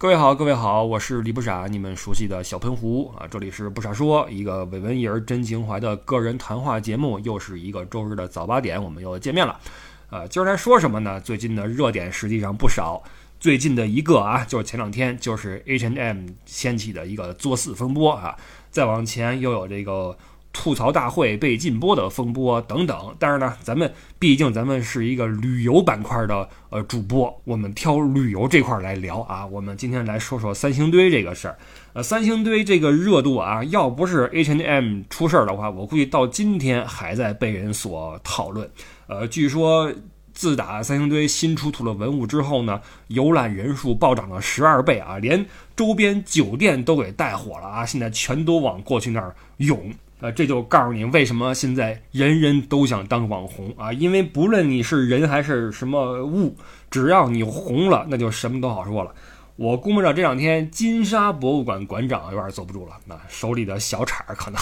各位好，各位好，我是李不傻，你们熟悉的小喷壶啊，这里是不傻说，一个伪文艺儿真情怀的个人谈话节目，又是一个周日的早八点，我们又见面了。呃，今儿来说什么呢？最近的热点实际上不少，最近的一个啊，就是前两天就是 H&M 掀起的一个作死风波啊，再往前又有这个。吐槽大会被禁播的风波等等，但是呢，咱们毕竟咱们是一个旅游板块的呃主播，我们挑旅游这块来聊啊。我们今天来说说三星堆这个事儿。呃，三星堆这个热度啊，要不是 H and M 出事儿的话，我估计到今天还在被人所讨论。呃，据说自打三星堆新出土了文物之后呢，游览人数暴涨了十二倍啊，连周边酒店都给带火了啊，现在全都往过去那儿涌。呃，这就告诉你为什么现在人人都想当网红啊！因为不论你是人还是什么物，只要你红了，那就什么都好说了。我估摸着这两天金沙博物馆馆长有点坐不住了，那手里的小铲儿可能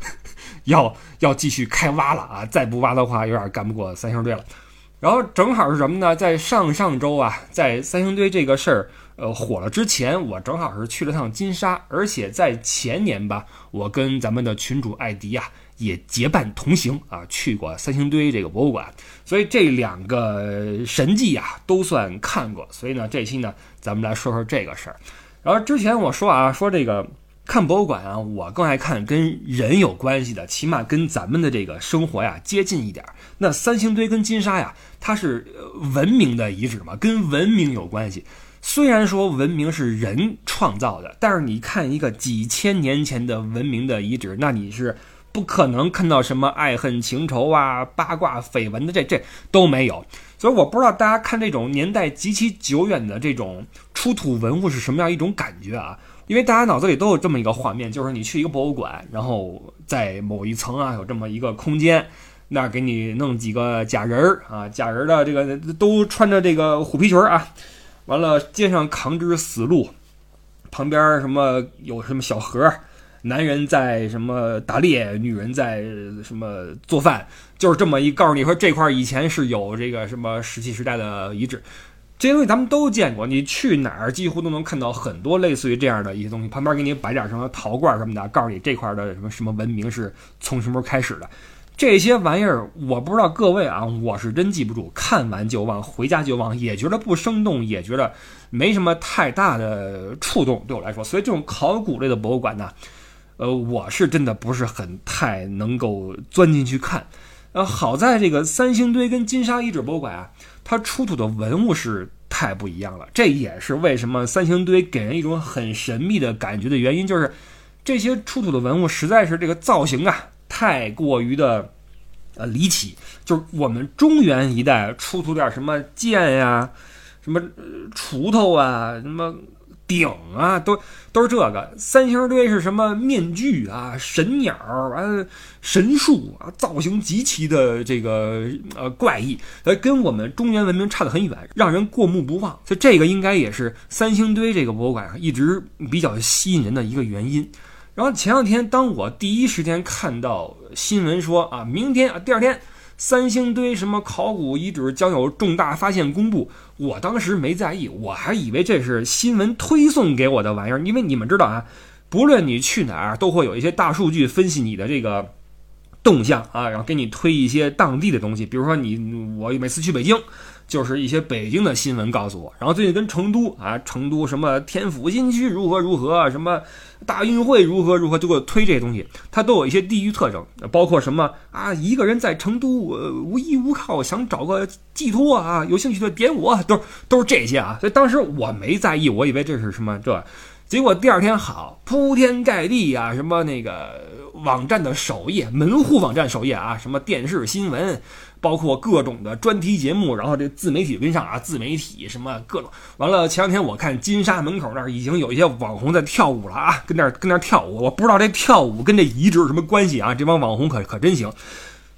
要要继续开挖了啊！再不挖的话，有点干不过三星堆了。然后正好是什么呢？在上上周啊，在三星堆这个事儿。呃，火了之前，我正好是去了趟金沙，而且在前年吧，我跟咱们的群主艾迪呀也结伴同行啊，去过三星堆这个博物馆，所以这两个神迹呀都算看过。所以呢，这期呢，咱们来说说这个事儿。然后之前我说啊，说这个看博物馆啊，我更爱看跟人有关系的，起码跟咱们的这个生活呀接近一点。那三星堆跟金沙呀，它是文明的遗址嘛，跟文明有关系。虽然说文明是人创造的，但是你看一个几千年前的文明的遗址，那你是不可能看到什么爱恨情仇啊、八卦绯闻的，这这都没有。所以我不知道大家看这种年代极其久远的这种出土文物是什么样一种感觉啊？因为大家脑子里都有这么一个画面，就是你去一个博物馆，然后在某一层啊有这么一个空间，那给你弄几个假人儿啊，假人的这个都穿着这个虎皮裙儿啊。完了，街上扛只死鹿，旁边什么有什么小河，男人在什么打猎，女人在什么做饭，就是这么一告诉你说这块以前是有这个什么石器时代的遗址，这些东西咱们都见过，你去哪儿几乎都能看到很多类似于这样的一些东西，旁边给你摆点什么陶罐什么的，告诉你这块的什么什么文明是从什么时候开始的。这些玩意儿我不知道各位啊，我是真记不住，看完就忘，回家就忘，也觉得不生动，也觉得没什么太大的触动，对我来说。所以这种考古类的博物馆呢，呃，我是真的不是很太能够钻进去看。呃，好在这个三星堆跟金沙遗址博物馆啊，它出土的文物是太不一样了。这也是为什么三星堆给人一种很神秘的感觉的原因，就是这些出土的文物实在是这个造型啊。太过于的，呃离奇，就是我们中原一带出土点什么剑呀，什么锄头啊，什么鼎啊，都都是这个。三星堆是什么面具啊，神鸟，完神树啊，造型极其的这个呃怪异，呃跟我们中原文明差得很远，让人过目不忘。所以这个应该也是三星堆这个博物馆一直比较吸引人的一个原因。然后前两天，当我第一时间看到新闻说啊，明天啊，第二天，三星堆什么考古遗址将有重大发现公布，我当时没在意，我还以为这是新闻推送给我的玩意儿，因为你们知道啊，不论你去哪儿，都会有一些大数据分析你的这个动向啊，然后给你推一些当地的东西，比如说你我每次去北京。就是一些北京的新闻告诉我，然后最近跟成都啊，成都什么天府新区如何如何，什么大运会如何如何，就给我推这些东西，它都有一些地域特征，包括什么啊，一个人在成都无依无靠，想找个寄托啊，有兴趣的点我，都是都是这些啊，所以当时我没在意，我以为这是什么这，结果第二天好，铺天盖地啊，什么那个网站的首页，门户网站首页啊，什么电视新闻。包括各种的专题节目，然后这自媒体跟上啊，自媒体什么各种。完了，前两天我看金沙门口那儿已经有一些网红在跳舞了啊，跟那儿跟那儿跳舞。我不知道这跳舞跟这遗址有什么关系啊？这帮网红可可真行，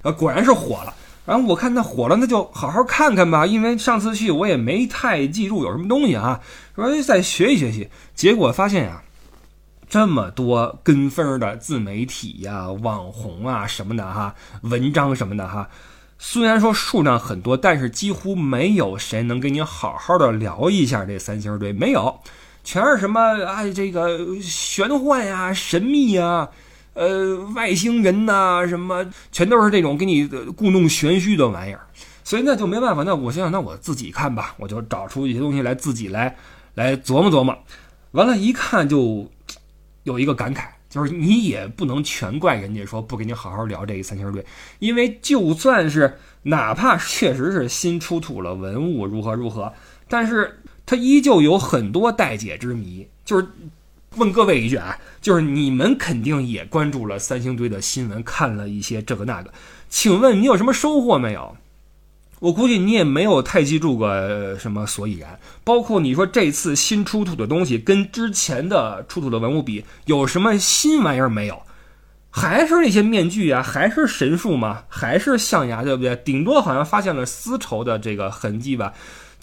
啊，果然是火了。然后我看那火了，那就好好看看吧。因为上次去我也没太记住有什么东西啊，说再学习学习。结果发现呀，这么多跟风的自媒体呀、网红啊什么的哈，文章什么的哈。虽然说数量很多，但是几乎没有谁能跟你好好的聊一下这三星堆。没有，全是什么哎这个玄幻呀、神秘呀。呃，外星人呐，什么全都是这种给你故弄玄虚的玩意儿，所以那就没办法。那我想想，那我自己看吧，我就找出一些东西来，自己来来琢磨琢磨。完了，一看就有一个感慨，就是你也不能全怪人家说不给你好好聊这一三星堆，因为就算是哪怕确实是新出土了文物如何如何，但是它依旧有很多待解之谜，就是。问各位一句啊，就是你们肯定也关注了三星堆的新闻，看了一些这个那个，请问你有什么收获没有？我估计你也没有太记住个什么所以然。包括你说这次新出土的东西跟之前的出土的文物比，有什么新玩意儿没有？还是那些面具啊，还是神树吗？还是象牙，对不对？顶多好像发现了丝绸的这个痕迹吧。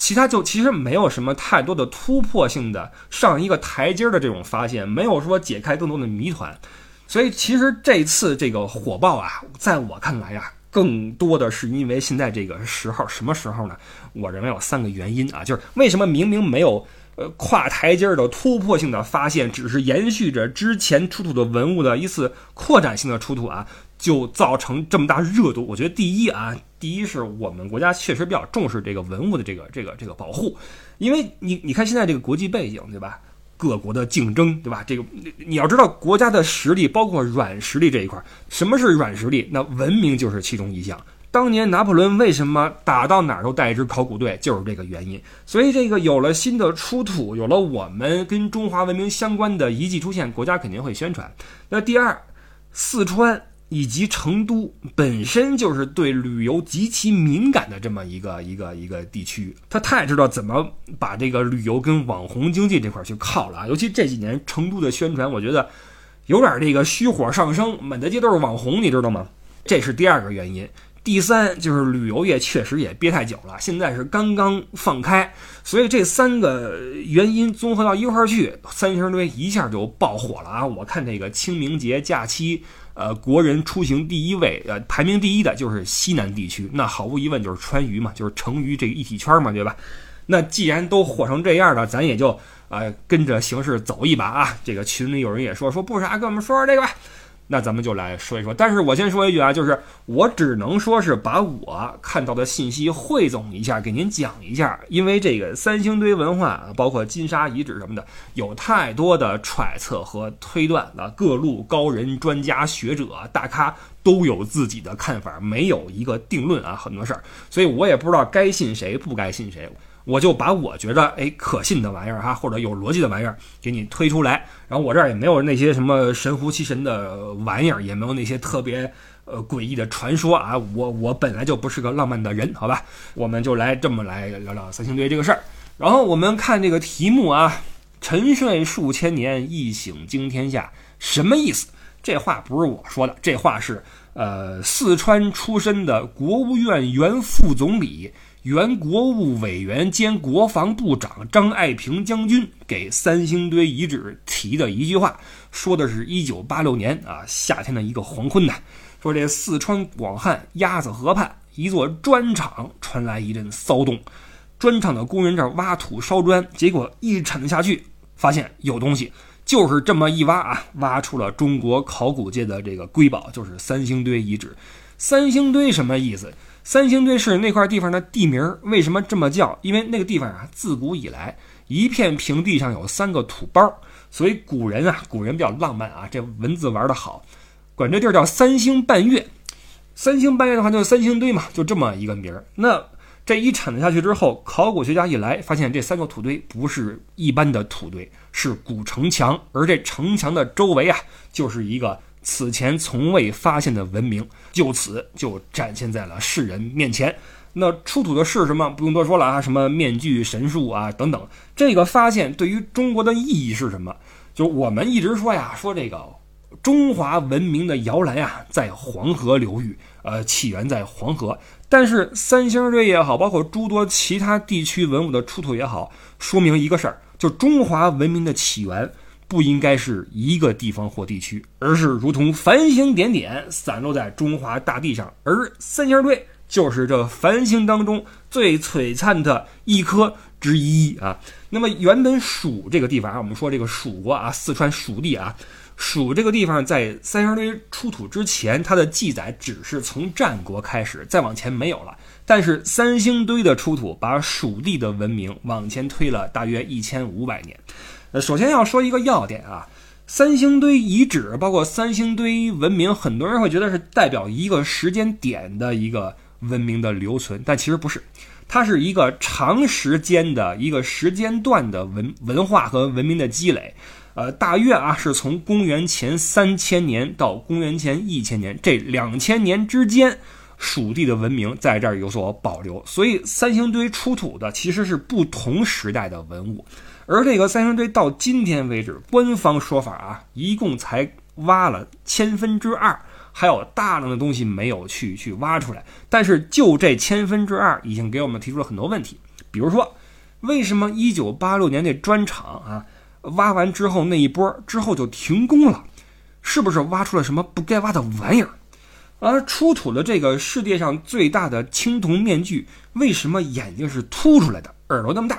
其他就其实没有什么太多的突破性的上一个台阶的这种发现，没有说解开更多的谜团，所以其实这次这个火爆啊，在我看来呀，更多的是因为现在这个时候，什么时候呢？我认为有三个原因啊，就是为什么明明没有呃跨台阶的突破性的发现，只是延续着之前出土的文物的一次扩展性的出土啊。就造成这么大热度，我觉得第一啊，第一是我们国家确实比较重视这个文物的这个这个这个保护，因为你你看现在这个国际背景对吧？各国的竞争对吧？这个你要知道国家的实力，包括软实力这一块，什么是软实力？那文明就是其中一项。当年拿破仑为什么打到哪儿都带一支考古队，就是这个原因。所以这个有了新的出土，有了我们跟中华文明相关的遗迹出现，国家肯定会宣传。那第二，四川。以及成都本身就是对旅游极其敏感的这么一个一个一个地区，他太知道怎么把这个旅游跟网红经济这块去靠了啊！尤其这几年成都的宣传，我觉得有点这个虚火上升，满大街都是网红，你知道吗？这是第二个原因。第三就是旅游业确实也憋太久了，现在是刚刚放开，所以这三个原因综合到一块儿去，三星堆一下就爆火了啊！我看这个清明节假期。呃，国人出行第一位，呃，排名第一的就是西南地区，那毫无疑问就是川渝嘛，就是成渝这个一体圈嘛，对吧？那既然都火成这样了，咱也就呃跟着形势走一把啊。这个群里有人也说说不啥，跟我们说说这个吧。那咱们就来说一说，但是我先说一句啊，就是我只能说是把我看到的信息汇总一下，给您讲一下，因为这个三星堆文化，包括金沙遗址什么的，有太多的揣测和推断了，各路高人、专家、学者、大咖都有自己的看法，没有一个定论啊，很多事儿，所以我也不知道该信谁，不该信谁。我就把我觉得哎可信的玩意儿哈，或者有逻辑的玩意儿给你推出来，然后我这儿也没有那些什么神乎其神的玩意儿，也没有那些特别呃诡异的传说啊。我我本来就不是个浪漫的人，好吧？我们就来这么来聊聊三星堆这个事儿。然后我们看这个题目啊，“沉睡数千年，一醒惊天下”，什么意思？这话不是我说的，这话是呃四川出身的国务院原副总理。原国务委员兼国防部长张爱萍将军给三星堆遗址提的一句话，说的是一九八六年啊夏天的一个黄昏呐，说这四川广汉鸭子河畔一座砖厂传来一阵骚动，砖厂的工人这挖土烧砖，结果一铲子下去，发现有东西，就是这么一挖啊，挖出了中国考古界的这个瑰宝，就是三星堆遗址。三星堆什么意思？三星堆是那块地方的地名，为什么这么叫？因为那个地方啊，自古以来一片平地上有三个土包，所以古人啊，古人比较浪漫啊，这文字玩的好，管这地儿叫三星半月。三星半月的话，就是三星堆嘛，就这么一个名儿。那这一铲子下去之后，考古学家一来，发现这三个土堆不是一般的土堆，是古城墙，而这城墙的周围啊，就是一个。此前从未发现的文明，就此就展现在了世人面前。那出土的是什么？不用多说了啊，什么面具、神树啊等等。这个发现对于中国的意义是什么？就我们一直说呀，说这个中华文明的摇篮啊，在黄河流域，呃，起源在黄河。但是三星堆也好，包括诸多其他地区文物的出土也好，说明一个事儿，就中华文明的起源。不应该是一个地方或地区，而是如同繁星点点散落在中华大地上，而三星堆就是这繁星当中最璀璨的一颗之一啊！那么原本蜀这个地方啊，我们说这个蜀国啊，四川蜀地啊，蜀这个地方在三星堆出土之前，它的记载只是从战国开始，再往前没有了。但是三星堆的出土，把蜀地的文明往前推了大约一千五百年。呃，首先要说一个要点啊，三星堆遗址，包括三星堆文明，很多人会觉得是代表一个时间点的一个文明的留存，但其实不是，它是一个长时间的一个时间段的文文化和文明的积累。呃，大约啊是从公元前三千年到公元前一千年这两千年之间。蜀地的文明在这儿有所保留，所以三星堆出土的其实是不同时代的文物。而这个三星堆到今天为止，官方说法啊，一共才挖了千分之二，还有大量的东西没有去去挖出来。但是就这千分之二，已经给我们提出了很多问题。比如说，为什么一九八六年那砖厂啊，挖完之后那一波之后就停工了？是不是挖出了什么不该挖的玩意儿？而出土的这个世界上最大的青铜面具，为什么眼睛是凸出来的，耳朵那么大？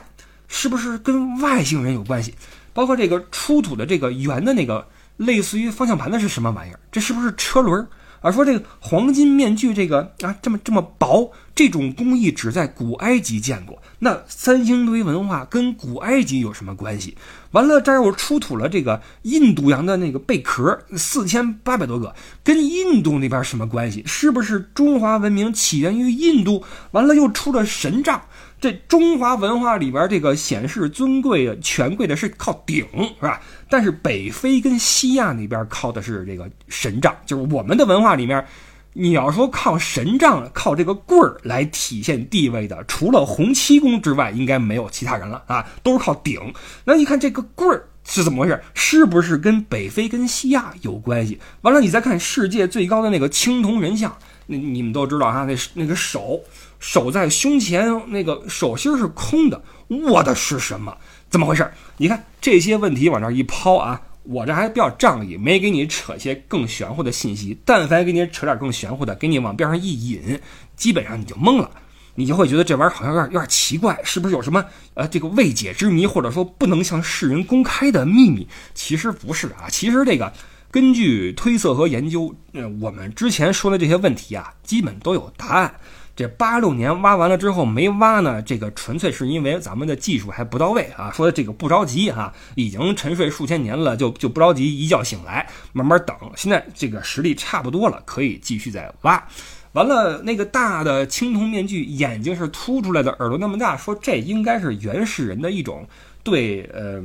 是不是跟外星人有关系？包括这个出土的这个圆的那个类似于方向盘的是什么玩意儿？这是不是车轮？而说这个黄金面具，这个啊这么这么薄，这种工艺只在古埃及见过。那三星堆文化跟古埃及有什么关系？完了，这儿又出土了这个印度洋的那个贝壳，四千八百多个，跟印度那边什么关系？是不是中华文明起源于印度？完了，又出了神杖。这中华文化里边，这个显示尊贵的、权贵的是靠鼎，是吧？但是北非跟西亚那边靠的是这个神杖，就是我们的文化里面，你要说靠神杖、靠这个棍儿来体现地位的，除了洪七公之外，应该没有其他人了啊，都是靠鼎。那你看这个棍儿是怎么回事？是不是跟北非跟西亚有关系？完了，你再看世界最高的那个青铜人像，那你们都知道哈，那那个手。手在胸前，那个手心是空的，握的是什么？怎么回事？你看这些问题往这一抛啊，我这还比较仗义，没给你扯些更玄乎的信息。但凡给你扯点更玄乎的，给你往边上一引，基本上你就懵了，你就会觉得这玩意儿好像有点有点奇怪，是不是有什么呃这个未解之谜，或者说不能向世人公开的秘密？其实不是啊，其实这个根据推测和研究，呃，我们之前说的这些问题啊，基本都有答案。这八六年挖完了之后没挖呢，这个纯粹是因为咱们的技术还不到位啊。说这个不着急哈，已经沉睡数千年了，就就不着急，一觉醒来慢慢等。现在这个实力差不多了，可以继续再挖。完了，那个大的青铜面具，眼睛是凸出来的，耳朵那么大，说这应该是原始人的一种对呃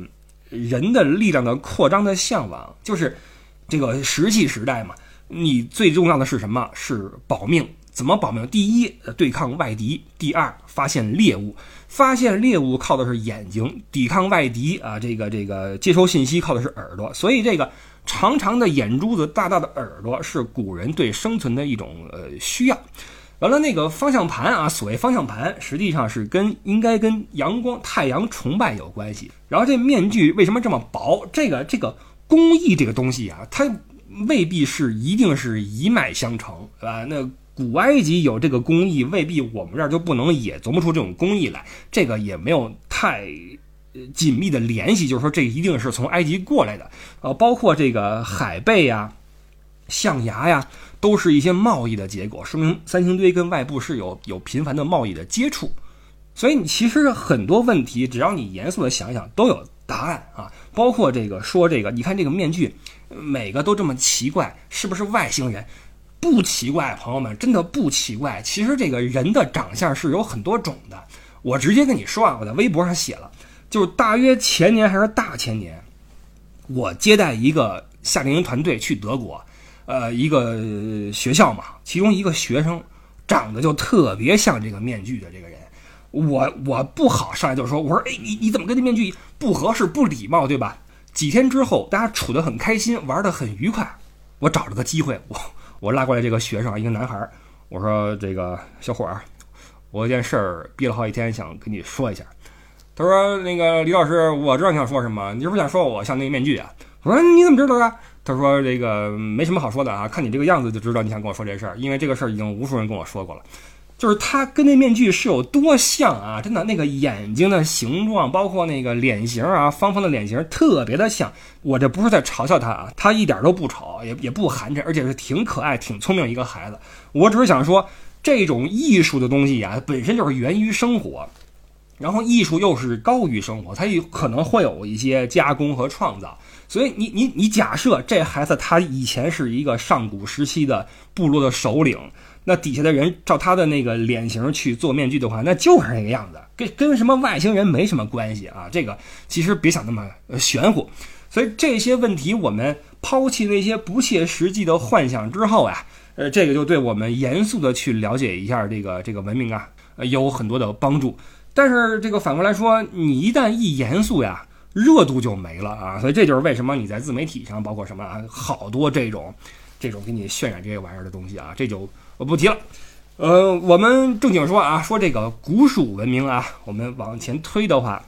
人的力量的扩张的向往，就是这个石器时代嘛。你最重要的是什么？是保命。怎么保命？第一，对抗外敌；第二，发现猎物。发现猎物靠的是眼睛，抵抗外敌啊，这个这个接收信息靠的是耳朵。所以，这个长长的眼珠子、大大的耳朵是古人对生存的一种呃需要。完了，那个方向盘啊，所谓方向盘，实际上是跟应该跟阳光、太阳崇拜有关系。然后，这面具为什么这么薄？这个这个工艺这个东西啊，它未必是一定是一脉相承，啊？那。古埃及有这个工艺，未必我们这儿就不能也琢磨出这种工艺来。这个也没有太紧密的联系，就是说这一定是从埃及过来的。呃，包括这个海贝呀、象牙呀，都是一些贸易的结果，说明三星堆跟外部是有有频繁的贸易的接触。所以你其实很多问题，只要你严肃的想想，都有答案啊。包括这个说这个，你看这个面具，每个都这么奇怪，是不是外星人？不奇怪，朋友们，真的不奇怪。其实这个人的长相是有很多种的。我直接跟你说啊，我在微博上写了，就是大约前年还是大前年，我接待一个夏令营团队去德国，呃，一个学校嘛，其中一个学生长得就特别像这个面具的这个人。我我不好上来就说，我说，哎，你你怎么跟这面具不合适、不礼貌，对吧？几天之后，大家处得很开心，玩得很愉快，我找了个机会，我。我拉过来这个学生，一个男孩儿，我说：“这个小伙儿，我有件事儿憋了好几天，想跟你说一下。”他说：“那个李老师，我知道你想说什么，你是不是想说我像那个面具啊？”我说：“你怎么知道的？”他说：“这个没什么好说的啊，看你这个样子就知道你想跟我说这事儿，因为这个事儿已经无数人跟我说过了。就是他跟那面具是有多像啊！真的，那个眼睛的形状，包括那个脸型啊，方方的脸型，特别的像。我这不是在嘲笑他啊，他一点都不丑，也也不寒碜，而且是挺可爱、挺聪明一个孩子。我只是想说，这种艺术的东西呀，本身就是源于生活，然后艺术又是高于生活，它有可能会有一些加工和创造。所以，你你你假设这孩子他以前是一个上古时期的部落的首领。那底下的人照他的那个脸型去做面具的话，那就是那个样子，跟跟什么外星人没什么关系啊！这个其实别想那么玄乎。所以这些问题，我们抛弃那些不切实际的幻想之后呀，呃，这个就对我们严肃的去了解一下这个这个文明啊，有很多的帮助。但是这个反过来说，你一旦一严肃呀，热度就没了啊！所以这就是为什么你在自媒体上，包括什么啊，好多这种这种给你渲染这些玩意儿的东西啊，这就。我不提了，呃，我们正经说啊，说这个古蜀文明啊，我们往前推的话，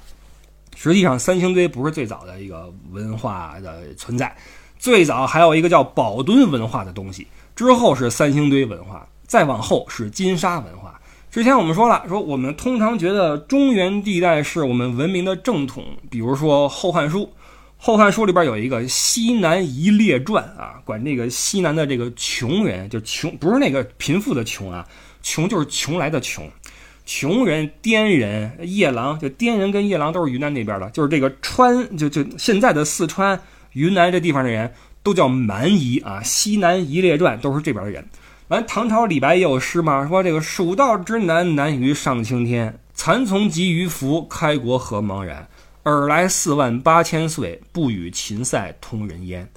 实际上三星堆不是最早的一个文化的存在，最早还有一个叫宝墩文化的东西，之后是三星堆文化，再往后是金沙文化。之前我们说了，说我们通常觉得中原地带是我们文明的正统，比如说《后汉书》。《后汉书》里边有一个西南夷列传啊，管这个西南的这个穷人，就穷不是那个贫富的穷啊，穷就是穷来的穷，穷人滇人夜郎，就滇人跟夜郎都是云南那边的，就是这个川，就就现在的四川、云南这地方的人都叫蛮夷啊，西南夷列传都是这边的人。完，唐朝李白也有诗嘛，说这个蜀道之难，难于上青天，蚕丛及鱼凫，开国何茫然。尔来四万八千岁，不与秦塞通人烟。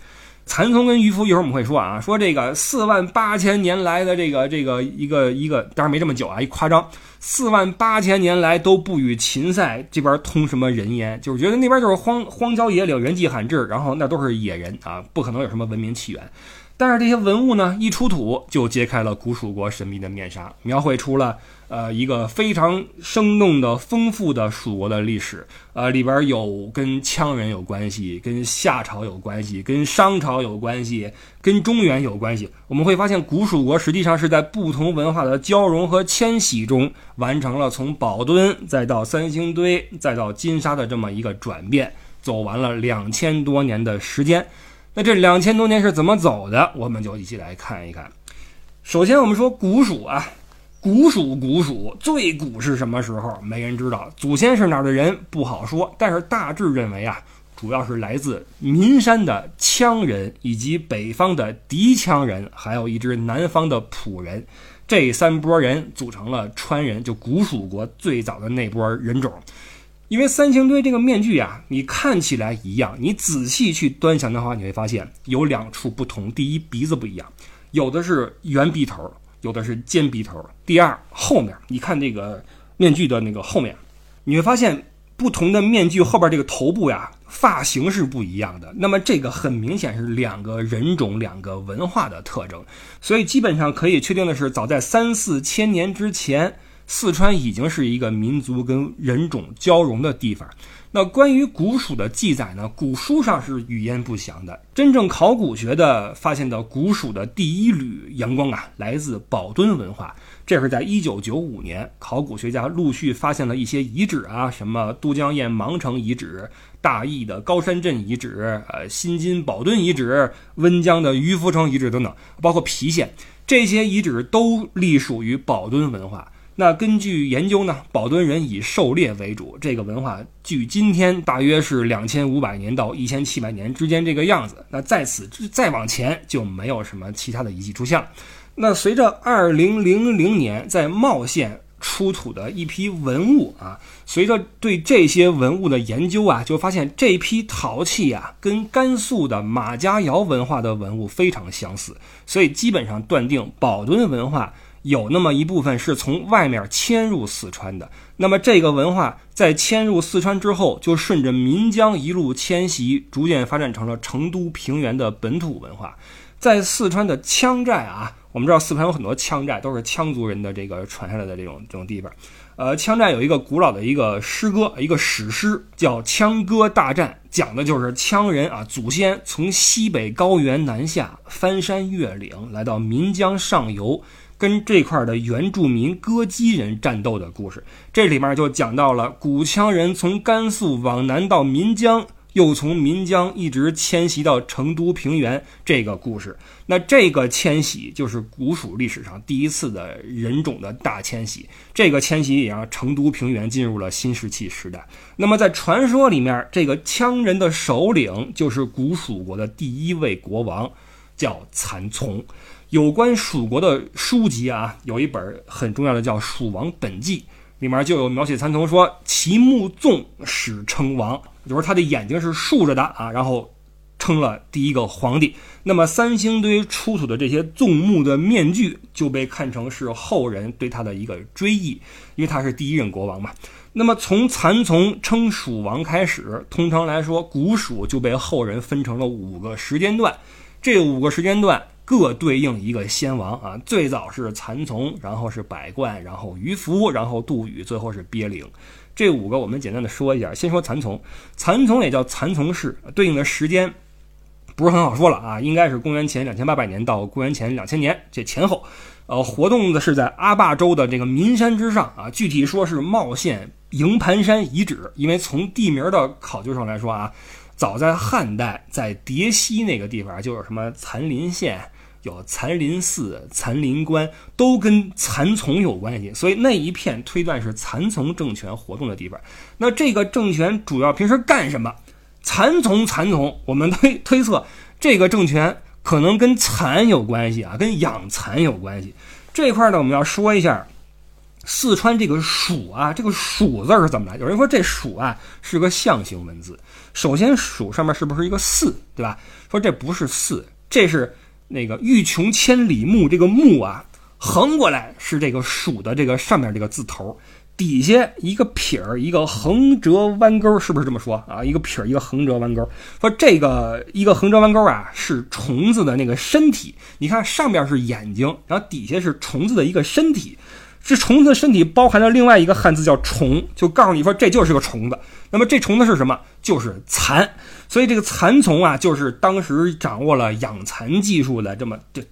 蚕丛跟渔夫一会儿我们会说啊，说这个四万八千年来的这个这个一个一个，当然没这么久啊，一夸张，四万八千年来都不与秦塞这边通什么人烟，就是觉得那边就是荒荒郊野岭，人迹罕至，然后那都是野人啊，不可能有什么文明起源。但是这些文物呢，一出土就揭开了古蜀国神秘的面纱，描绘出了呃一个非常生动的、丰富的蜀国的历史。呃，里边有跟羌人有关系，跟夏朝有关系，跟商朝有关系，跟中原有关系。我们会发现，古蜀国实际上是在不同文化的交融和迁徙中，完成了从宝墩再到三星堆再到金沙的这么一个转变，走完了两千多年的时间。那这两千多年是怎么走的？我们就一起来看一看。首先，我们说古蜀啊，古蜀古蜀最古是什么时候？没人知道，祖先是哪儿的人不好说。但是大致认为啊，主要是来自岷山的羌人，以及北方的狄羌人，还有一支南方的濮人，这三波人组成了川人，就古蜀国最早的那波人种。因为三星堆这个面具啊，你看起来一样，你仔细去端详的话，你会发现有两处不同。第一，鼻子不一样，有的是圆鼻头，有的是尖鼻头。第二，后面你看这个面具的那个后面，你会发现不同的面具后边这个头部呀，发型是不一样的。那么这个很明显是两个人种、两个文化的特征。所以基本上可以确定的是，早在三四千年之前。四川已经是一个民族跟人种交融的地方。那关于古蜀的记载呢？古书上是语焉不详的。真正考古学的发现的古蜀的第一缕阳光啊，来自宝墩文化。这是在一九九五年，考古学家陆续发现了一些遗址啊，什么都江堰芒城遗址、大邑的高山镇遗址、呃新津宝墩遗址、温江的渔夫城遗址等等，包括郫县这些遗址都隶属于宝墩文化。那根据研究呢，宝墩人以狩猎为主，这个文化距今天大约是两千五百年到一千七百年之间这个样子。那在此之再往前就没有什么其他的遗迹出现了。那随着二零零零年在茂县出土的一批文物啊，随着对这些文物的研究啊，就发现这批陶器啊跟甘肃的马家窑文化的文物非常相似，所以基本上断定宝墩文化。有那么一部分是从外面迁入四川的，那么这个文化在迁入四川之后，就顺着岷江一路迁徙，逐渐发展成了成都平原的本土文化。在四川的羌寨啊，我们知道四川有很多羌寨，都是羌族人的这个传下来的这种这种地方。呃，羌寨有一个古老的一个诗歌，一个史诗叫《羌歌大战》，讲的就是羌人啊，祖先从西北高原南下，翻山越岭，来到岷江上游。跟这块的原住民歌姬人战斗的故事。这里面就讲到了古羌人从甘肃往南到岷江。又从岷江一直迁徙到成都平原，这个故事，那这个迁徙就是古蜀历史上第一次的人种的大迁徙。这个迁徙也让成都平原进入了新石器时代。那么在传说里面，这个羌人的首领就是古蜀国的第一位国王，叫蚕丛。有关蜀国的书籍啊，有一本很重要的叫《蜀王本纪》，里面就有描写蚕丛说：“其目纵，始称王。”就是他的眼睛是竖着的啊，然后称了第一个皇帝。那么三星堆出土的这些纵目的面具就被看成是后人对他的一个追忆，因为他是第一任国王嘛。那么从蚕丛称蜀王开始，通常来说，古蜀就被后人分成了五个时间段，这五个时间段各对应一个先王啊。最早是蚕丛，然后是百冠，然后鱼凫，然后杜宇，最后是鳖灵。这五个我们简单的说一下，先说蚕丛，蚕丛也叫蚕丛氏，对应的时间不是很好说了啊，应该是公元前两千八百年到公元前两千年这前后，呃，活动的是在阿坝州的这个岷山之上啊，具体说是茂县营盘山遗址，因为从地名的考究上来说啊，早在汉代，在叠溪那个地方就有什么残林县。有残林寺、残林关，都跟蚕丛有关系，所以那一片推断是蚕丛政权活动的地方。那这个政权主要平时干什么？蚕丛，蚕丛，我们推推测这个政权可能跟蚕有关系啊，跟养蚕有关系。这块呢，我们要说一下四川这个“蜀”啊，这个“蜀”字是怎么来？有人说这“蜀”啊是个象形文字。首先，“蜀”上面是不是一个“四”，对吧？说这不是“四”，这是。那个欲穷千里目，这个目啊，横过来是这个蜀的这个上面这个字头，底下一个撇儿，一个横折弯钩，是不是这么说啊？一个撇儿，一个横折弯钩。说这个一个横折弯钩啊，是虫子的那个身体。你看上面是眼睛，然后底下是虫子的一个身体。这虫子的身体包含了另外一个汉字叫虫，就告诉你说这就是个虫子。那么这虫子是什么？就是蚕。所以这个蚕丛啊，就是当时掌握了养蚕技术的这么这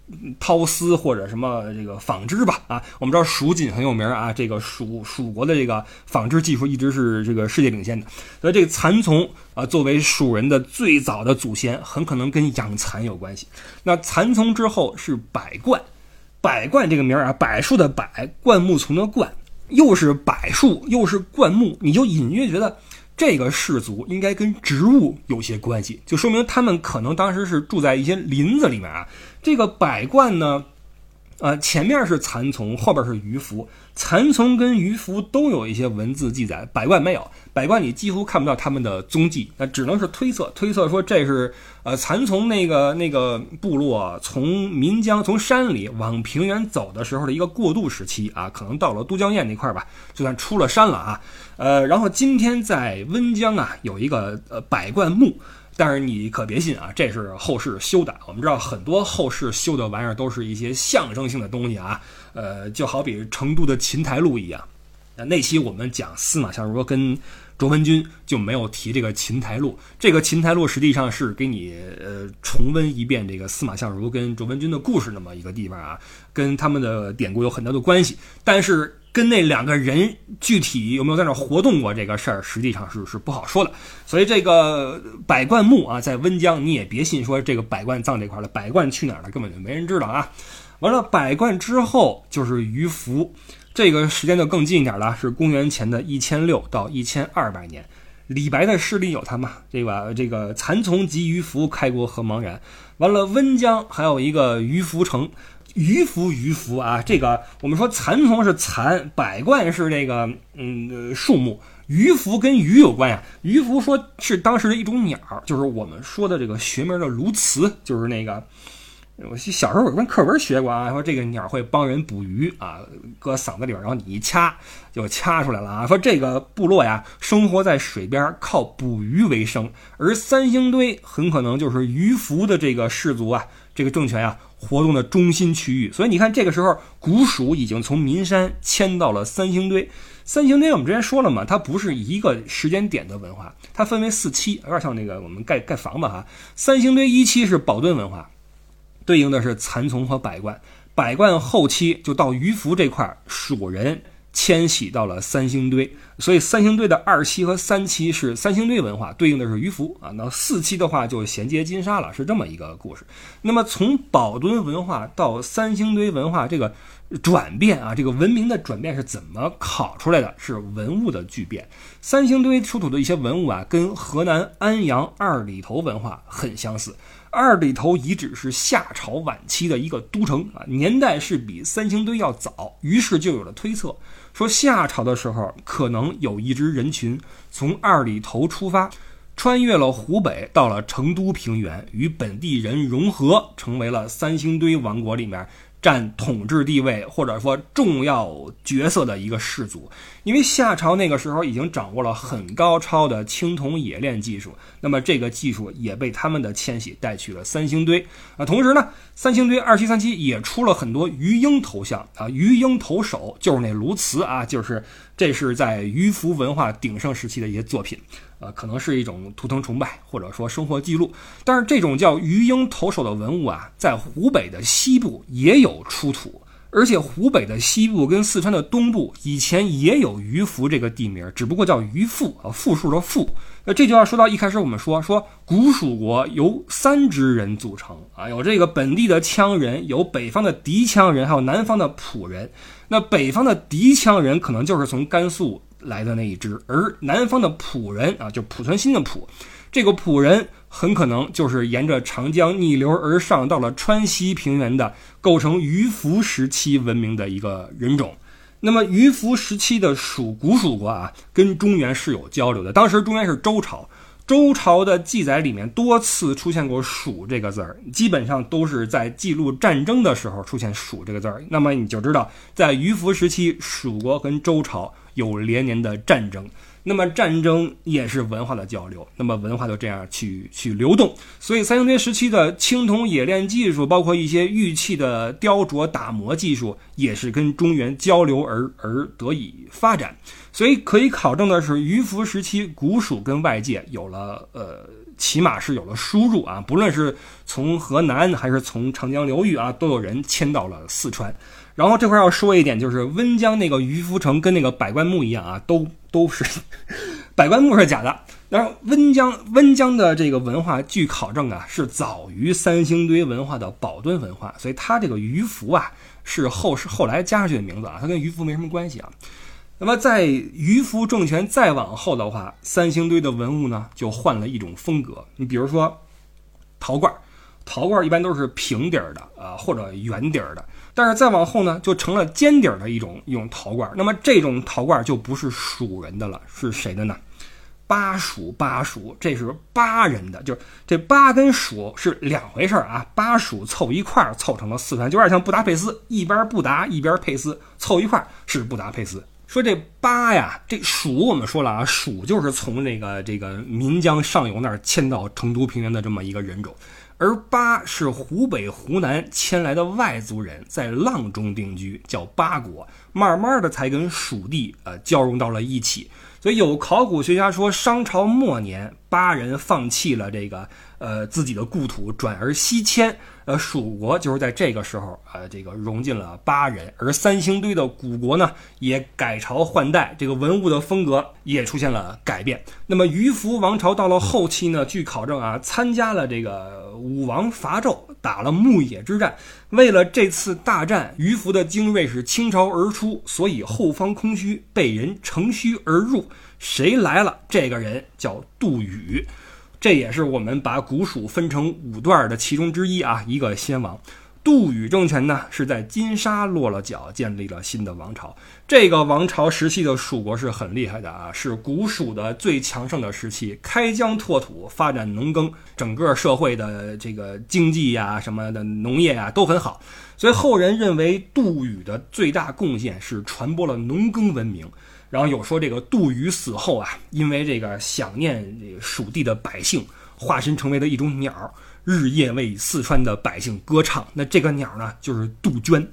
绦丝或者什么这个纺织吧啊。我们知道蜀锦很有名啊，这个蜀蜀国的这个纺织技术一直是这个世界领先的。所以这个蚕丛啊，作为蜀人的最早的祖先，很可能跟养蚕有关系。那蚕丛之后是百冠，百冠这个名啊，柏树的柏，灌木丛的灌，又是柏树又是灌木，你就隐约觉得。这个氏族应该跟植物有些关系，就说明他们可能当时是住在一些林子里面啊。这个百冠呢，呃，前面是蚕丛，后边是鱼凫。蚕丛跟鱼凫都有一些文字记载，百冠没有。百冠你几乎看不到他们的踪迹，那只能是推测。推测说这是呃蚕丛那个那个部落从岷江从山里往平原走的时候的一个过渡时期啊，可能到了都江堰那块吧，就算出了山了啊。呃，然后今天在温江啊有一个呃百冠墓，但是你可别信啊，这是后世修的。我们知道很多后世修的玩意儿都是一些象征性的东西啊，呃，就好比成都的琴台路一样。那期我们讲司马相如跟卓文君就没有提这个琴台路，这个琴台路实际上是给你呃重温一遍这个司马相如跟卓文君的故事那么一个地方啊，跟他们的典故有很大的关系，但是跟那两个人具体有没有在那活动过这个事儿，实际上是是不好说的。所以这个百冠墓啊，在温江你也别信说这个百冠葬这块儿了，百冠去哪儿了根本就没人知道啊。完了，百冠之后就是鱼凫。这个时间就更近一点了，是公元前的一千六到一千二百年。李白的诗里有他嘛？对吧？这个蚕丛及鱼凫，开国何茫然。完了，温江还有一个鱼凫城，鱼凫鱼凫啊。这个我们说蚕丛是蚕，百冠是这个嗯树木，鱼凫跟鱼有关呀。鱼凫说是当时的一种鸟，就是我们说的这个学名的鸬鹚，就是那个。我小时候有跟课文学过啊，说这个鸟会帮人捕鱼啊，搁嗓子里边，然后你一掐就掐出来了啊。说这个部落呀，生活在水边，靠捕鱼为生，而三星堆很可能就是鱼凫的这个氏族啊，这个政权呀活动的中心区域。所以你看，这个时候古蜀已经从岷山迁到了三星堆。三星堆我们之前说了嘛，它不是一个时间点的文化，它分为四期，有点像那个我们盖盖房子哈。三星堆一期是宝墩文化。对应的是蚕丛和百冠，百贯后期就到鱼凫这块，蜀人。迁徙到了三星堆，所以三星堆的二期和三期是三星堆文化，对应的是鱼凫啊。那四期的话就衔接金沙了，是这么一个故事。那么从宝墩文化到三星堆文化这个转变啊，这个文明的转变是怎么考出来的？是文物的巨变。三星堆出土的一些文物啊，跟河南安阳二里头文化很相似。二里头遗址是夏朝晚期的一个都城啊，年代是比三星堆要早，于是就有了推测，说夏朝的时候可能有一支人群从二里头出发，穿越了湖北，到了成都平原，与本地人融合，成为了三星堆王国里面。占统治地位或者说重要角色的一个氏族，因为夏朝那个时候已经掌握了很高超的青铜冶炼技术，那么这个技术也被他们的迁徙带去了三星堆啊。同时呢，三星堆二七、三七也出了很多鱼鹰头像啊，鱼鹰头首就是那鸬鹚啊，就是这是在鱼凫文化鼎盛时期的一些作品。呃，可能是一种图腾崇拜，或者说生活记录。但是这种叫鱼鹰投手的文物啊，在湖北的西部也有出土，而且湖北的西部跟四川的东部以前也有鱼凫这个地名，只不过叫鱼阜啊，复数的复。那这就要说到一开始我们说说古蜀国由三支人组成啊，有这个本地的羌人，有北方的狄羌人，还有南方的濮人。那北方的狄羌人可能就是从甘肃。来的那一支，而南方的濮人啊，就濮存昕的濮，这个濮人很可能就是沿着长江逆流而上，到了川西平原的，构成鱼凫时期文明的一个人种。那么鱼凫时期的蜀古蜀国啊，跟中原是有交流的。当时中原是周朝，周朝的记载里面多次出现过“蜀”这个字儿，基本上都是在记录战争的时候出现“蜀”这个字儿。那么你就知道，在鱼凫时期，蜀国跟周朝。有连年的战争，那么战争也是文化的交流，那么文化就这样去去流动。所以三星堆时期的青铜冶炼技术，包括一些玉器的雕琢打磨技术，也是跟中原交流而而得以发展。所以可以考证的是，鱼凫时期古蜀跟外界有了呃，起码是有了输入啊，不论是从河南还是从长江流域啊，都有人迁到了四川。然后这块要说一点，就是温江那个渔夫城跟那个百官墓一样啊，都都是 百官墓是假的。然后温江温江的这个文化，据考证啊，是早于三星堆文化的宝墩文化，所以它这个鱼凫啊是后是后来加上去的名字啊，它跟鱼凫没什么关系啊。那么在渔夫政权再往后的话，三星堆的文物呢就换了一种风格。你比如说陶罐，陶罐一般都是平底儿的啊，或者圆底儿的。但是再往后呢，就成了尖底的一种一种陶罐。那么这种陶罐就不是蜀人的了，是谁的呢？巴蜀，巴蜀，这是巴人的。就是这巴跟蜀是两回事儿啊。巴蜀凑一块儿凑成了四川，就有点像布达佩斯，一边布达一边佩斯，凑一块儿是布达佩斯。说这巴呀，这蜀我们说了啊，蜀就是从那个这个岷江上游那儿迁到成都平原的这么一个人种。而巴是湖北、湖南迁来的外族人，在阆中定居，叫巴国，慢慢的才跟蜀地呃交融到了一起。所以有考古学家说，商朝末年，巴人放弃了这个。呃，自己的故土转而西迁，呃，蜀国就是在这个时候，呃，这个融进了巴人，而三星堆的古国呢，也改朝换代，这个文物的风格也出现了改变。那么鱼凫王朝到了后期呢，据考证啊，参加了这个武王伐纣，打了牧野之战。为了这次大战，鱼凫的精锐是倾巢而出，所以后方空虚，被人乘虚而入。谁来了？这个人叫杜宇。这也是我们把古蜀分成五段的其中之一啊，一个先王杜宇政权呢，是在金沙落了脚，建立了新的王朝。这个王朝时期的蜀国是很厉害的啊，是古蜀的最强盛的时期，开疆拓土，发展农耕，整个社会的这个经济呀、什么的农业呀都很好。所以后人认为杜宇的最大贡献是传播了农耕文明。然后有说这个杜宇死后啊，因为这个想念蜀地的百姓，化身成为了一种鸟，日夜为四川的百姓歌唱。那这个鸟呢，就是杜鹃。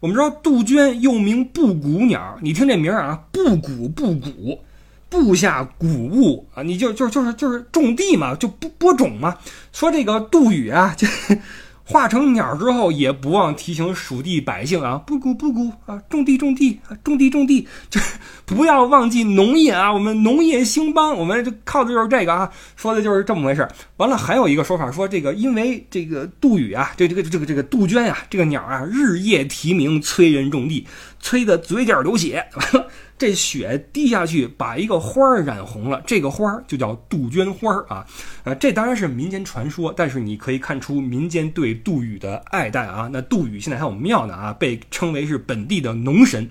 我们知道杜鹃又名布谷鸟，你听这名儿啊，布谷布谷，布下谷物啊，你就就就是就是种地嘛，就播播种嘛。说这个杜宇啊，就化成鸟之后，也不忘提醒蜀地百姓啊，不谷不谷啊，种地种地啊，种地种地，这不要忘记农业啊，我们农业兴邦，我们就靠的就是这个啊，说的就是这么回事。完了，还有一个说法说，这个因为这个杜宇啊，这这个这个这个杜鹃啊，这个鸟啊，日夜啼鸣催人种地，催得嘴角流血。完了。这雪滴下去，把一个花儿染红了，这个花儿就叫杜鹃花儿啊。呃，这当然是民间传说，但是你可以看出民间对杜宇的爱戴啊。那杜宇现在还有庙呢啊，被称为是本地的农神。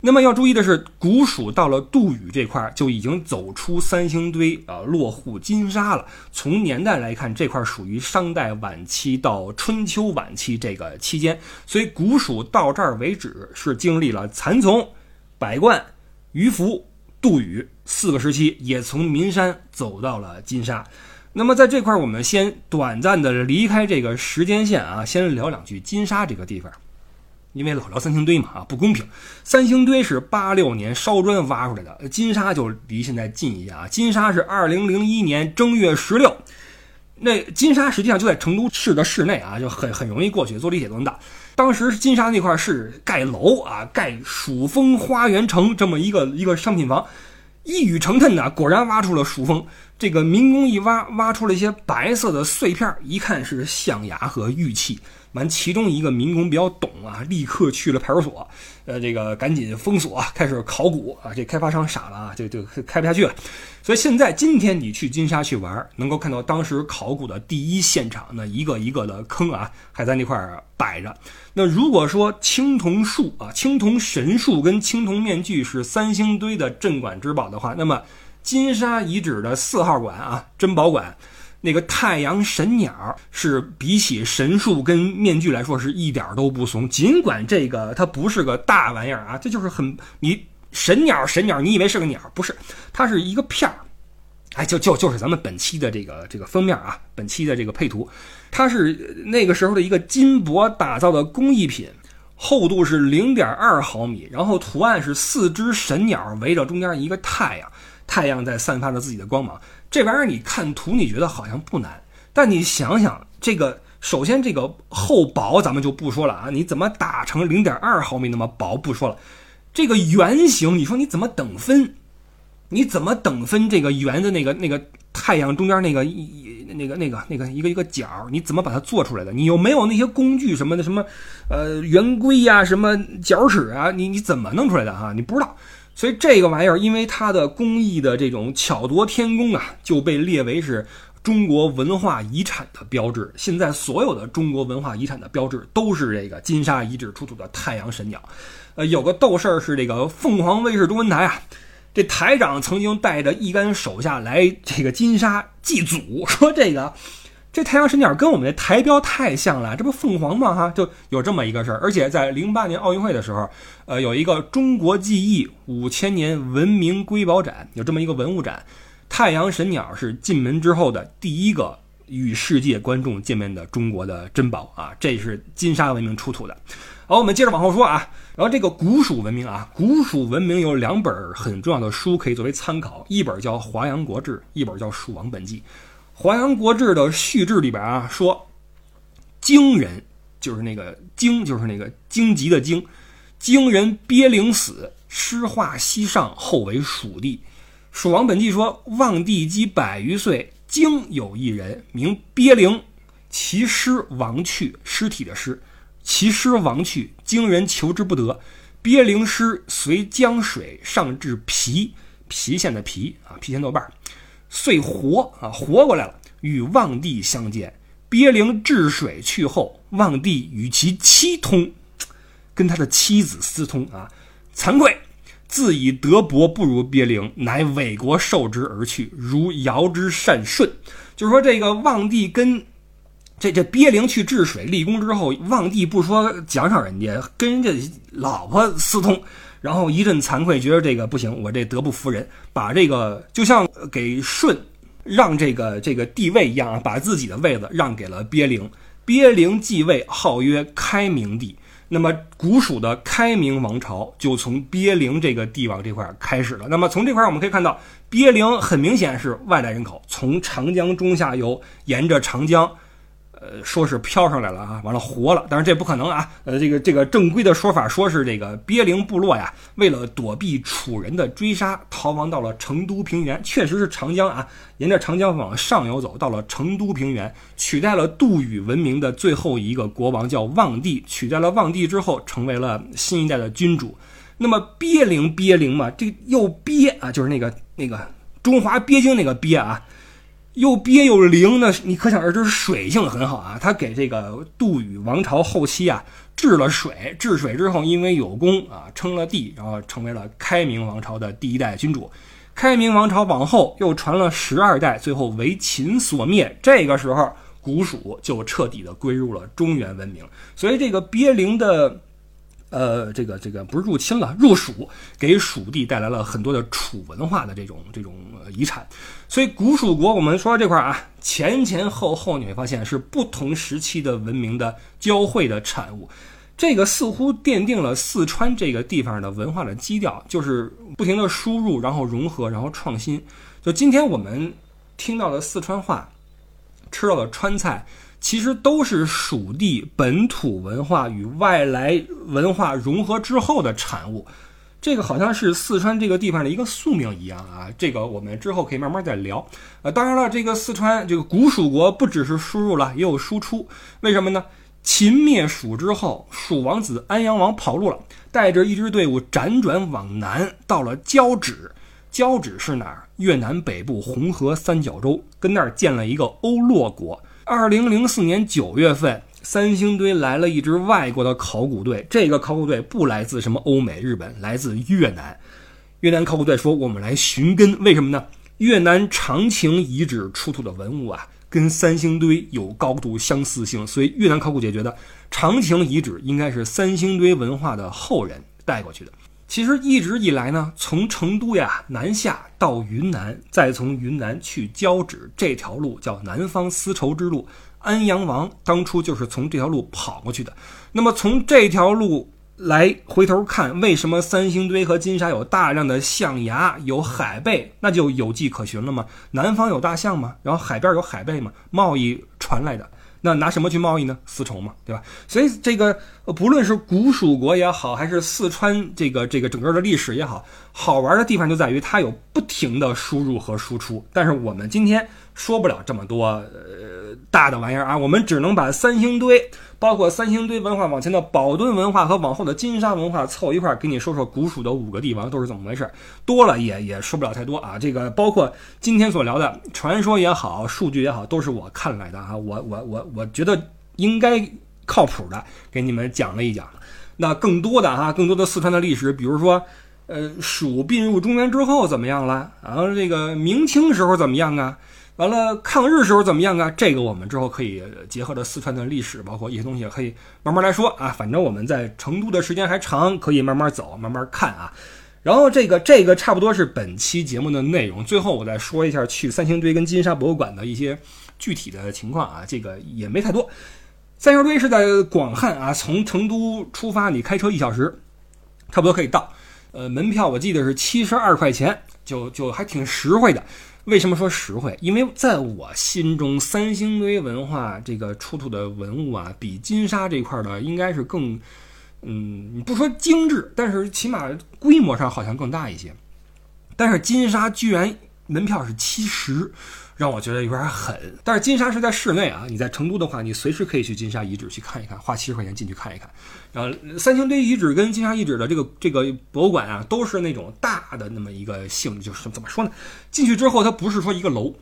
那么要注意的是，古蜀到了杜宇这块就已经走出三星堆啊，落户金沙了。从年代来看，这块属于商代晚期到春秋晚期这个期间，所以古蜀到这儿为止是经历了蚕丛、百冠。于福、杜宇四个时期也从岷山走到了金沙。那么在这块，我们先短暂的离开这个时间线啊，先聊两句金沙这个地方。因为老聊三星堆嘛啊，不公平。三星堆是八六年烧砖挖出来的，金沙就离现在近一些啊。金沙是二零零一年正月十六。那金沙实际上就在成都市的市内啊，就很很容易过去，坐地铁都能到。当时金沙那块是盖楼啊，盖蜀风花园城这么一个一个商品房，一语成谶呢，果然挖出了蜀风。这个民工一挖，挖出了一些白色的碎片，一看是象牙和玉器。完，其中一个民工比较懂啊，立刻去了派出所，呃，这个赶紧封锁，开始考古啊。这开发商傻了啊，就就开不下去了。所以现在今天你去金沙去玩，能够看到当时考古的第一现场，那一个一个的坑啊，还在那块摆着。那如果说青铜树啊、青铜神树跟青铜面具是三星堆的镇馆之宝的话，那么金沙遗址的四号馆啊，珍宝馆。那个太阳神鸟是比起神树跟面具来说是一点都不怂，尽管这个它不是个大玩意儿啊，这就是很你神鸟神鸟，你以为是个鸟？不是，它是一个片儿，哎，就就就是咱们本期的这个这个封面啊，本期的这个配图，它是那个时候的一个金箔打造的工艺品，厚度是零点二毫米，然后图案是四只神鸟围着中间一个太阳，太阳在散发着自己的光芒。这玩意儿你看图，你觉得好像不难，但你想想，这个首先这个厚薄咱们就不说了啊，你怎么打成零点二毫米那么薄不说了，这个圆形你说你怎么等分？你怎么等分这个圆的那个那个太阳中间那个一那个那个那个一个一个角？你怎么把它做出来的？你有没有那些工具什么的什么呃圆规呀什么角尺啊？你你怎么弄出来的哈？你不知道。所以这个玩意儿，因为它的工艺的这种巧夺天工啊，就被列为是中国文化遗产的标志。现在所有的中国文化遗产的标志都是这个金沙遗址出土的太阳神鸟。呃，有个逗事儿是这个凤凰卫视中文台啊，这台长曾经带着一干手下来这个金沙 祭祖，说这个。这太阳神鸟跟我们的台标太像了，这不凤凰吗？哈，就有这么一个事儿。而且在零八年奥运会的时候，呃，有一个中国记忆五千年文明瑰宝展，有这么一个文物展，太阳神鸟是进门之后的第一个与世界观众见面的中国的珍宝啊，这是金沙文明出土的。好，我们接着往后说啊，然后这个古蜀文明啊，古蜀文明有两本很重要的书可以作为参考，一本叫《华阳国志》，一本叫《蜀王本纪》。《华阳国志》的序志里边啊说，荆人就是那个荆，就是那个荆棘的荆，荆人鳖灵死，尸化西上，后为蜀地。《蜀王本纪》说，望帝积百余岁，荆有一人名鳖灵，其尸亡去，尸体的尸，其尸亡去，荆人求之不得，鳖灵尸随江水上至郫，郫县的郫啊，郫县豆瓣。遂活啊，活过来了，与望帝相见。鳖灵治水去后，望帝与其妻通，跟他的妻子私通啊。惭愧，自以德薄不如鳖灵，乃委国受之而去，如尧之善舜。就是说，这个望帝跟这这鳖灵去治水立功之后，望帝不说奖赏人家，跟人家老婆私通。然后一阵惭愧，觉得这个不行，我这德不服人，把这个就像给舜让这个这个地位一样啊，把自己的位子让给了鳖灵。鳖灵继位，号曰开明帝。那么古蜀的开明王朝就从鳖灵这个帝王这块开始了。那么从这块我们可以看到，鳖灵很明显是外来人口，从长江中下游沿着长江，说是飘上来了啊，完了活了，但是这不可能啊。呃，这个这个正规的说法说是这个鳖灵部落呀，为了躲避楚人的追杀，逃亡到了成都平原，确实是长江啊，沿着长江往上游走，到了成都平原，取代了杜宇文明的最后一个国王叫望帝，取代了望帝之后，成为了新一代的君主。那么鳖灵鳖灵嘛，这又鳖啊，就是那个那个中华鳖精那个鳖啊。又憋又灵，那你可想而知水性很好啊。他给这个杜宇王朝后期啊治了水，治水之后因为有功啊称了帝，然后成为了开明王朝的第一代君主。开明王朝往后又传了十二代，最后为秦所灭。这个时候古蜀就彻底的归入了中原文明。所以这个鳖灵的。呃，这个这个不是入侵了，入蜀，给蜀地带来了很多的楚文化的这种这种遗产。所以古蜀国，我们说到这块啊，前前后后你会发现是不同时期的文明的交汇的产物。这个似乎奠定了四川这个地方的文化的基调，就是不停的输入，然后融合，然后创新。就今天我们听到的四川话，吃到的川菜。其实都是蜀地本土文化与外来文化融合之后的产物，这个好像是四川这个地方的一个宿命一样啊。这个我们之后可以慢慢再聊。呃，当然了，这个四川这个古蜀国不只是输入了，也有输出。为什么呢？秦灭蜀之后，蜀王子安阳王跑路了，带着一支队伍辗转往南，到了交趾。交趾是哪儿？越南北部红河三角洲，跟那儿建了一个欧洛国。二零零四年九月份，三星堆来了一支外国的考古队。这个考古队不来自什么欧美、日本，来自越南。越南考古队说：“我们来寻根，为什么呢？越南长情遗址出土的文物啊，跟三星堆有高度相似性，所以越南考古界觉得长情遗址应该是三星堆文化的后人带过去的。”其实一直以来呢，从成都呀南下到云南，再从云南去交趾这条路叫南方丝绸之路。安阳王当初就是从这条路跑过去的。那么从这条路来回头看，为什么三星堆和金沙有大量的象牙、有海贝，那就有迹可循了吗？南方有大象吗？然后海边有海贝吗？贸易传来的。那拿什么去贸易呢？丝绸嘛，对吧？所以这个不论是古蜀国也好，还是四川这个这个整个的历史也好，好玩的地方就在于它有不停的输入和输出。但是我们今天说不了这么多呃大的玩意儿啊，我们只能把三星堆。包括三星堆文化往前的宝墩文化和往后的金沙文化凑一块儿，给你说说古蜀的五个帝王都是怎么回事。多了也也说不了太多啊。这个包括今天所聊的传说也好，数据也好，都是我看来的啊。我我我我觉得应该靠谱的，给你们讲了一讲。那更多的哈，更多的四川的历史，比如说，呃，蜀并入中原之后怎么样了？然后这个明清时候怎么样啊？完了，抗日时候怎么样啊？这个我们之后可以结合着四川的历史，包括一些东西，可以慢慢来说啊。反正我们在成都的时间还长，可以慢慢走，慢慢看啊。然后这个这个差不多是本期节目的内容。最后我再说一下去三星堆跟金沙博物馆的一些具体的情况啊。这个也没太多。三星堆是在广汉啊，从成都出发，你开车一小时，差不多可以到。呃，门票我记得是七十二块钱，就就还挺实惠的。为什么说实惠？因为在我心中，三星堆文化这个出土的文物啊，比金沙这块的应该是更，嗯，你不说精致，但是起码规模上好像更大一些。但是金沙居然门票是七十。让我觉得有点狠，但是金沙是在室内啊。你在成都的话，你随时可以去金沙遗址去看一看，花七十块钱进去看一看。然后三星堆遗址跟金沙遗址的这个这个博物馆啊，都是那种大的那么一个性质，就是怎么说呢？进去之后，它不是说一个楼，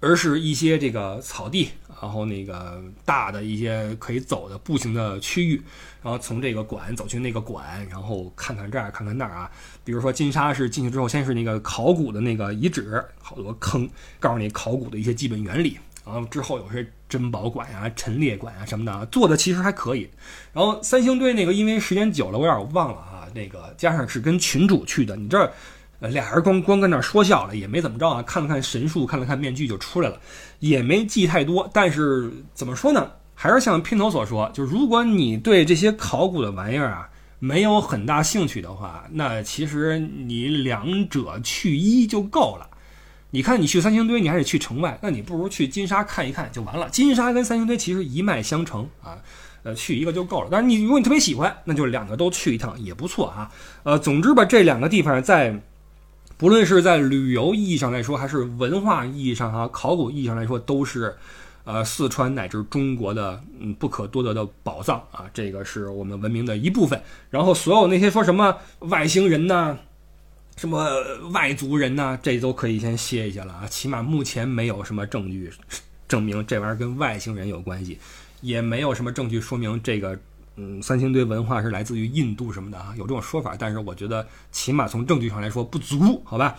而是一些这个草地。然后那个大的一些可以走的步行的区域，然后从这个馆走去那个馆，然后看看这儿看看那儿啊。比如说金沙是进去之后，先是那个考古的那个遗址，好多坑，告诉你考古的一些基本原理。然后之后有些珍宝馆呀、陈列馆啊什么的，做的其实还可以。然后三星堆那个，因为时间久了，我有点忘了啊。那个加上是跟群主去的，你这儿。呃，俩人光光跟那说笑了，也没怎么着啊。看了看神树，看了看面具，就出来了，也没记太多。但是怎么说呢？还是像片头所说，就如果你对这些考古的玩意儿啊没有很大兴趣的话，那其实你两者去一就够了。你看你去三星堆，你还得去城外，那你不如去金沙看一看就完了。金沙跟三星堆其实一脉相承啊，呃，去一个就够了。但是你如果你特别喜欢，那就两个都去一趟也不错啊。呃，总之吧，这两个地方在不论是在旅游意义上来说，还是文化意义上哈，考古意义上来说，都是。呃，四川乃至中国的嗯不可多得的宝藏啊，这个是我们文明的一部分。然后所有那些说什么外星人呐，什么外族人呐，这都可以先歇一歇了啊。起码目前没有什么证据证明这玩意儿跟外星人有关系，也没有什么证据说明这个嗯三星堆文化是来自于印度什么的啊。有这种说法，但是我觉得起码从证据上来说不足，好吧。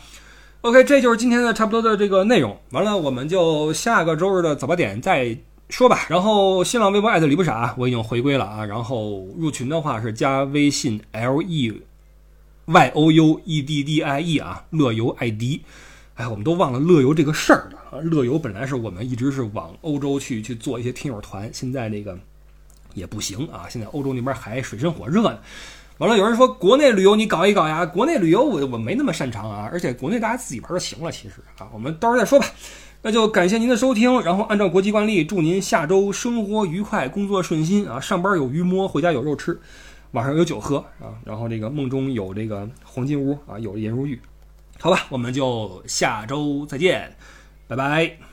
OK，这就是今天的差不多的这个内容。完了，我们就下个周日的早八点再说吧。然后新浪微博艾特李不傻，我已经回归了啊。然后入群的话是加微信 L E Y O U E D D I E 啊，乐游艾迪。哎，我们都忘了乐游这个事儿了啊。乐游本来是我们一直是往欧洲去去做一些听友团，现在这个也不行啊。现在欧洲那边还水深火热呢。完了，有人说国内旅游你搞一搞呀？国内旅游我我没那么擅长啊，而且国内大家自己玩就行了。其实啊，我们到时候再说吧。那就感谢您的收听，然后按照国际惯例，祝您下周生活愉快，工作顺心啊！上班有鱼摸，回家有肉吃，晚上有酒喝啊！然后这个梦中有这个黄金屋啊，有颜如玉。好吧，我们就下周再见，拜拜。